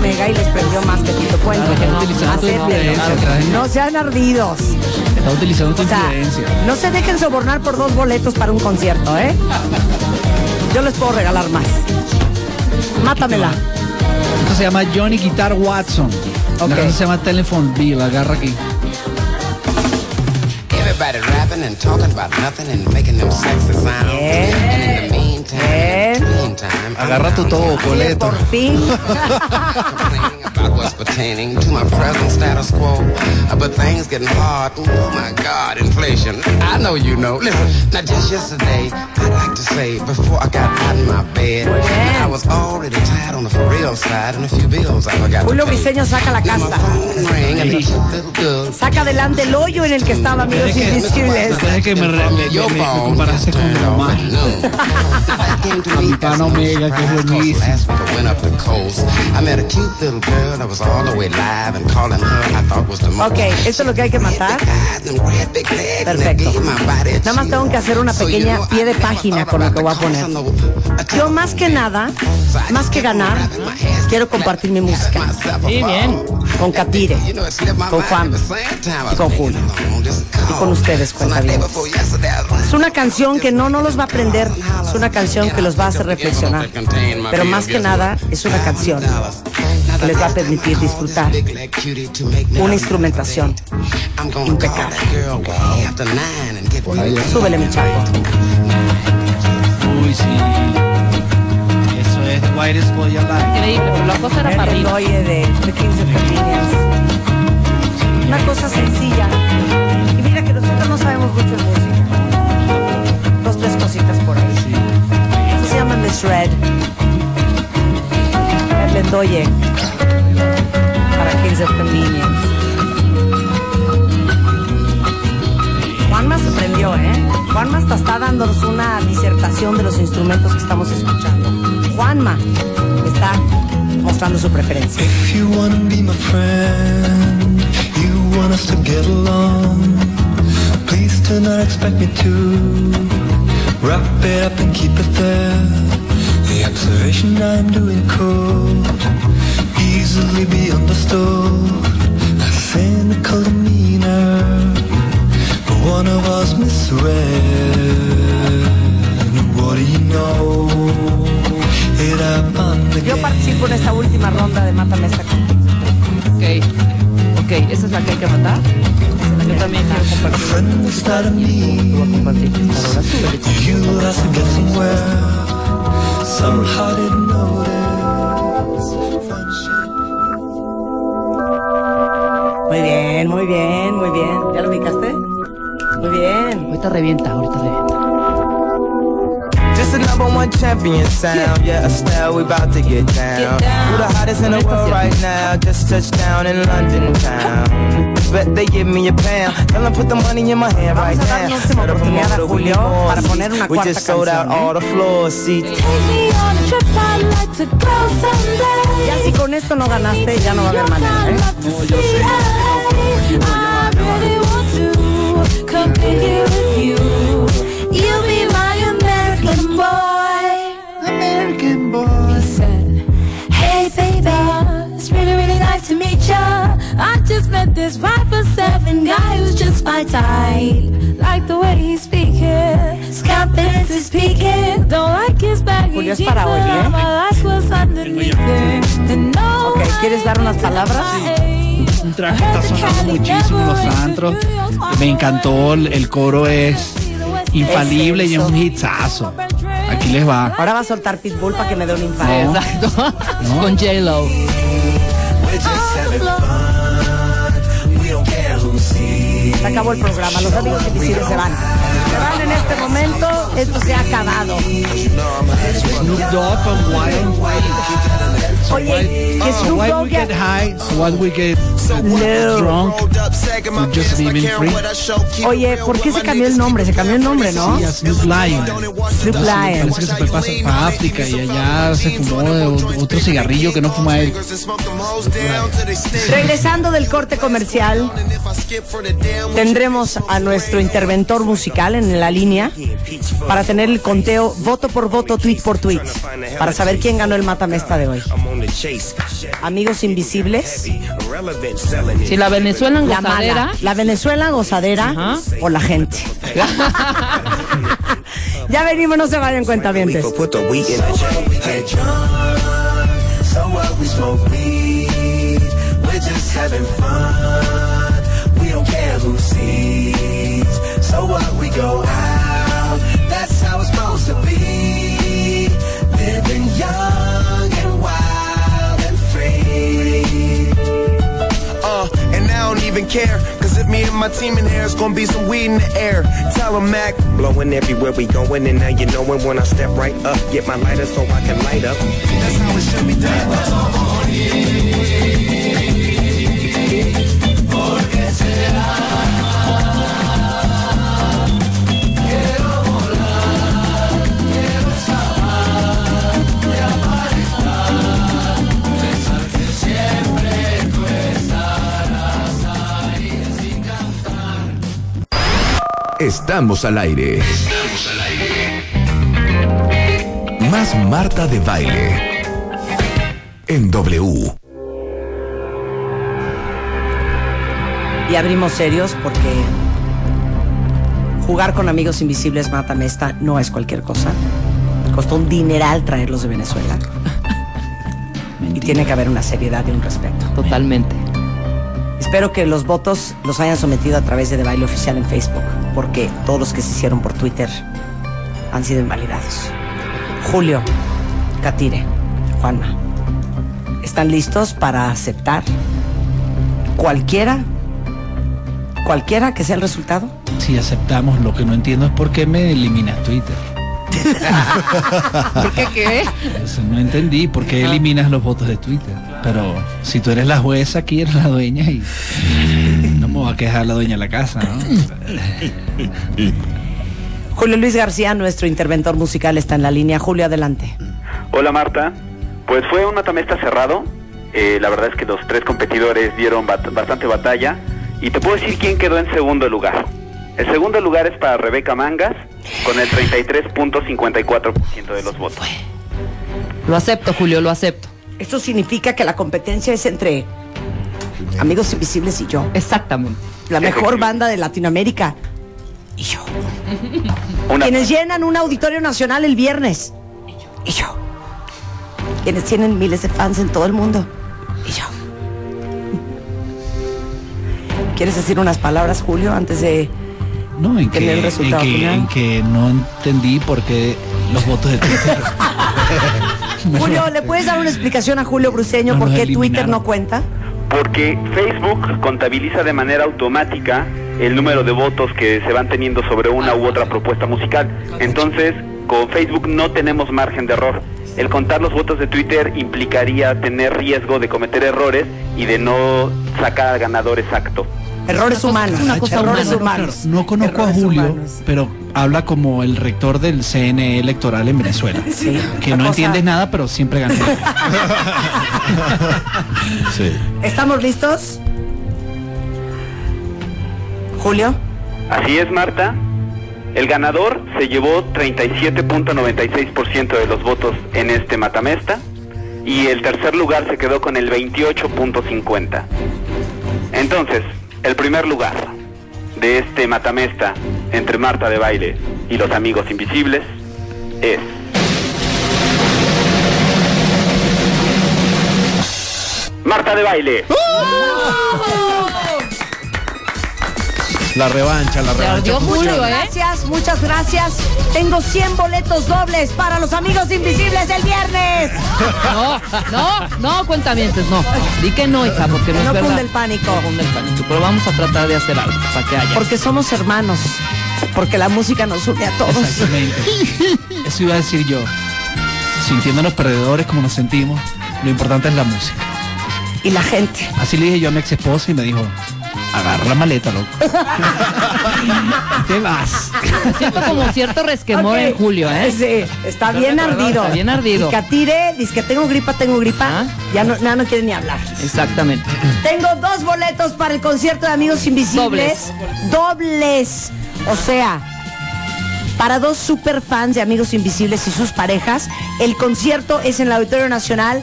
Omega y les prendió más que Tito Puente. Claro, que no utilizando tu Acéptenlo. influencia, traje. No sean ardidos. Está utilizando tu O sea, influencia. no se dejen sobornar por dos boletos para un concierto, ¿eh? Yo les puedo regalar más. Mátamela. Esto se llama Johnny Guitar Watson. Ok. La canción se llama Telephone Bill. Agarra aquí. Everybody rapping and talking about nothing and making them sexy sounds. Bien. Bien. Agarra tu todo, Sí, boleto. por fin. [LAUGHS] about what's pertaining to my present status quo. Uh, But things getting hard. Oh my God, inflation. I know you know. Listen, now just yesterday, I'd like to say, before I got out of my bed. I was already tired on the for real side and a few bills I forgot Julio to pay. Briseño saca la casta. Saca adelante el hoyo en el que estaba, amigos invisibles. Que me, re- me, me- [LAUGHS] me comparase con mi mamá. A mi pana Omega, que es buenísimo. I met a cute little girl that was all the way live and calling her I thought was the most Ok, esto es lo que hay que matar. Perfecto. Nada más tengo que hacer una pequeña pie de página con lo que voy a poner. Yo más que nada, más que ganar, quiero compartir mi música. Sí, bien. Con Katire, con Juan y con Julio. Y con ustedes, cuentavientes. Es una canción que no, no los va a aprender, es una canción que los va a hacer reflexionar. Pero más que nada, es una canción que les va a permitir disfrutar una instrumentación impecable. Súbele, mi chapo. Uy, sí. Eso es The Whitest Boy Alive. Increíble, pero la cosa era para oye de Convenience. Una cosa sencilla. Y mira que nosotros no sabemos mucho de música. Dos, tres cositas por ahí. Esto se llama Miss Red. El Lendoye. Kings of Convenience. Juanma se prendió, ¿eh? Juanma hasta está dándonos una disertación de los instrumentos que estamos escuchando. Juanma está mostrando su preferencia. If you wanna be my friend, you want us to get along. Please do not expect me to wrap it up and keep it there. The observation I'm doing could easily be understood. A cynical demeanor, but one of us misread. What do you know? It happened Yo participo en esta última ronda de Mátame esta. Ok, ok, esa es la que hay que matar. Yo también quiero compartir. You to get somewhere. Somehow didn't. Bien, muy bien, muy bien. ¿Ya lo ubicaste? Muy bien. Ahorita revienta, ahorita revienta. Just a number one champion sound. Yeah, Estelle, we about to get down. Get down. Who the hottest in the world right now? Just touched down in London town. Respect, they give me a pound. Tell them put the money in my hand right Vamos a dar now. una última Set up a oportunidad Julio para poner una We cuarta just sold out canción, ¿eh? all the floor seats. Take me on a trip I'd like to go someday. Ya si con esto no ganaste, ya no va a haber manera, ¿eh? I really want to come just met this five for seven guy who's just my type. Like the way he's speaking, his confidence is peaking. Don't like his baggy Julio, es jeans, para hoy, ¿eh? all my life was underneath it. And no Ok, ¿quieres dar unas palabras? Un track que está sonando muchísimo en los antros. Me encantó, el, el coro es infalible y es un hitazo. Aquí les va. Ahora va a soltar Pitbull para que me dé un infarto. Exacto. Con J-Lo. Se acabó el programa, los amigos invisibles se van. En este momento, esto se ha acabado. Snoop Dogg con Wild. Oye, que So Snoop why Dogg we get high, why we get drunk, just living free. Oye, ¿por qué se cambió el nombre? Se cambió el nombre, ¿no? Sí, a Snoop Lion. Snoop Lion. Parece que se fue para, África y allá se fumó otro cigarrillo que no fuma él. Regresando del corte comercial, tendremos a nuestro interventor musical en la línea para tener el conteo voto por voto, tweet por tweet, para saber quién ganó el matamesta de hoy. Amigos invisibles, Si la Venezuela en la gozadera. mala, la Venezuela gozadera Ajá. o la gente. [LAUGHS] ya venimos, no se vayan cuenta bien. Put the go out, that's how it's supposed to be. Living young and wild and free. Uh, and I don't even care. Cause if me and my team in here, it's gonna be some weed in the air. Tell Tell 'em Mac. Blowing everywhere we going, and now you knowin' when I step right up. Get my lighter so I can light up. That's how it should be done. Estamos al aire. Más Marta de baile. En W. Y abrimos serios porque jugar con amigos invisibles mátame esta no es cualquier cosa. Costó un dineral traerlos de Venezuela. [LAUGHS] y tiene que haber una seriedad y un respeto. Totalmente. Espero que los votos los hayan sometido a través de The Baile Oficial en Facebook, porque todos los que se hicieron por Twitter han sido invalidados. Julio, Catire, Juanma, ¿están listos para aceptar cualquiera, cualquiera que sea el resultado? Si aceptamos, lo que no entiendo es por qué me eliminas Twitter. [LAUGHS] ¿Por qué qué? Eso no entendí por qué eliminas los votos de Twitter. Pero si tú eres la jueza, aquí eres la dueña y no me va a quejar la dueña de la casa, ¿no? [LAUGHS] Julio Luis García, nuestro interventor musical, está en la línea. Julio, adelante. Hola Marta, pues fue un matamesta cerrado. Eh, la verdad es que los tres competidores dieron bat- bastante batalla. Y te puedo decir quién quedó en segundo lugar. El segundo lugar es para Rebeca Mangas, con el 33.54% de los votos. Lo acepto, Julio, lo acepto. Esto significa que la competencia es entre Amigos Invisibles y yo. Exactamente. La mejor banda de Latinoamérica. Y yo. Una- Quienes llenan un auditorio nacional el viernes. Y yo. Quienes tienen miles de fans en todo el mundo. Y yo. ¿Quieres decir unas palabras, Julio, antes de No, en el que, en, que, final? en que no entendí por qué los votos de Twitter. [LAUGHS] Julio, ¿le puedes dar una explicación a Julio Bruceño No por qué Twitter no cuenta? Porque Facebook contabiliza de manera automática el número de votos que se van teniendo sobre una u otra propuesta musical. Entonces, con Facebook no tenemos margen de error. El contar los votos de Twitter implicaría tener riesgo de cometer errores y de no sacar al ganador exacto. Errores humanos. una cosa errores humana. humanos. No conozco a Julio, humanos. pero habla como el rector del CNE electoral en Venezuela. [LAUGHS] Sí, que una no cosa- entiendes nada, pero siempre gana. [LAUGHS] Sí. ¿Estamos listos? Julio. Así es, Marta. El ganador se llevó 37.96% de los votos en este matamesta y el tercer lugar se quedó con el 28.50. Entonces, el primer lugar de este matamesta entre Marta de Baile y los amigos invisibles es... Marta de Baile. La revancha, la revancha. Muchas gracias, muchas gracias. Tengo 100 boletos dobles para los amigos invisibles el viernes. No, no, no, cuentamientos, no. Di que no, hija, porque no, Que es no verdad. cunde el pánico. No cunde el pánico. Pero vamos a tratar de hacer algo para que haya. Porque somos hermanos. Porque la música nos une a todos. Exactamente. Eso iba a decir yo. Sintiéndonos perdedores como nos sentimos, lo importante es la música. Y la gente. Así le dije yo a mi ex esposa y me dijo, agarra la maleta, loco. [LAUGHS] Te vas. Siento como cierto resquemor en Julio, ¿eh? Sí, está bien ardido. Está bien ardido. Y Catire, dice que tengo gripa, tengo gripa. Ya no, ya no quiere ni hablar. Exactamente. Tengo dos boletos para el concierto de Amigos Invisibles. Dobles. O sea, para dos super fans de Amigos Invisibles y sus parejas. El concierto es en el Auditorio Nacional.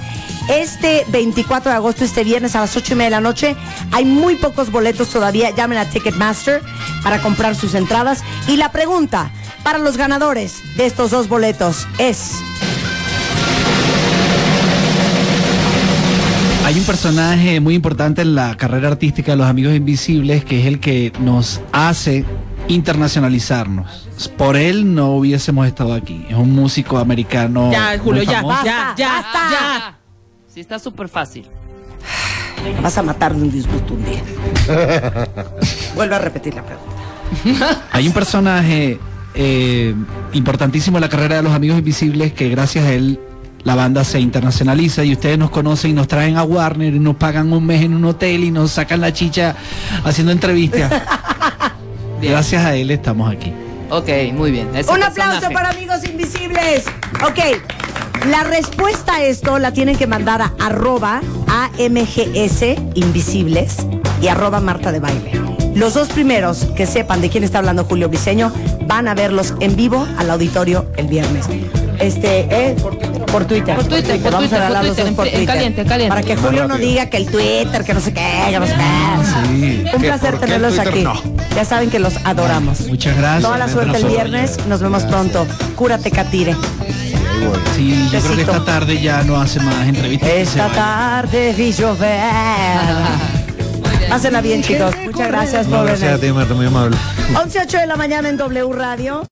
Este 24 de agosto, este viernes a las 8 y media de la noche. Hay muy pocos boletos todavía. Llamen a Ticketmaster para comprar sus entradas. Y la pregunta para los ganadores de estos dos boletos es... Hay un personaje muy importante en la carrera artística de los Amigos Invisibles que es el que nos hace internacionalizarnos. Por él no hubiésemos estado aquí. Es un músico americano. Ya, Julio, ya, famoso. ya, ya, basta. ya. Sí, está súper fácil. Vas a matar de un disgusto un día. [LAUGHS] Vuelve a repetir la pregunta. [LAUGHS] Hay un personaje eh, importantísimo en la carrera de los Amigos Invisibles que gracias a él la banda se internacionaliza y ustedes nos conocen y nos traen a Warner y nos pagan un mes en un hotel y nos sacan la chicha haciendo entrevistas. [LAUGHS] gracias a él estamos aquí. Ok, muy bien. Ese Un aplauso para Amigos Invisibles. Ok, la respuesta a esto la tienen que mandar a arroba AMGS Invisibles y arroba Marta de Baile. Los dos primeros que sepan de quién está hablando Julio Briseño van a verlos en vivo al auditorio el viernes. Este, eh, por Twitter. Por Twitter, por Vamos Twitter, a por los Twitter, dos por en Twitter. caliente, caliente. Para que Julio no diga que el Twitter, que no sé qué, que no sé qué. Un placer ¿Por qué el tenerlos Twitter aquí. no? Ya saben que los adoramos. Muchas gracias. Toda la suerte el viernes. Nos vemos pronto. Cúrate, Catire. Sí, yo creo que esta tarde ya no hace más entrevistas. Esta tarde vi llover. [LAUGHS] Pásenla bien, chicos. Muchas gracias por Gracias a ti, Marta, muy amable. 11.08 de la mañana en W Radio.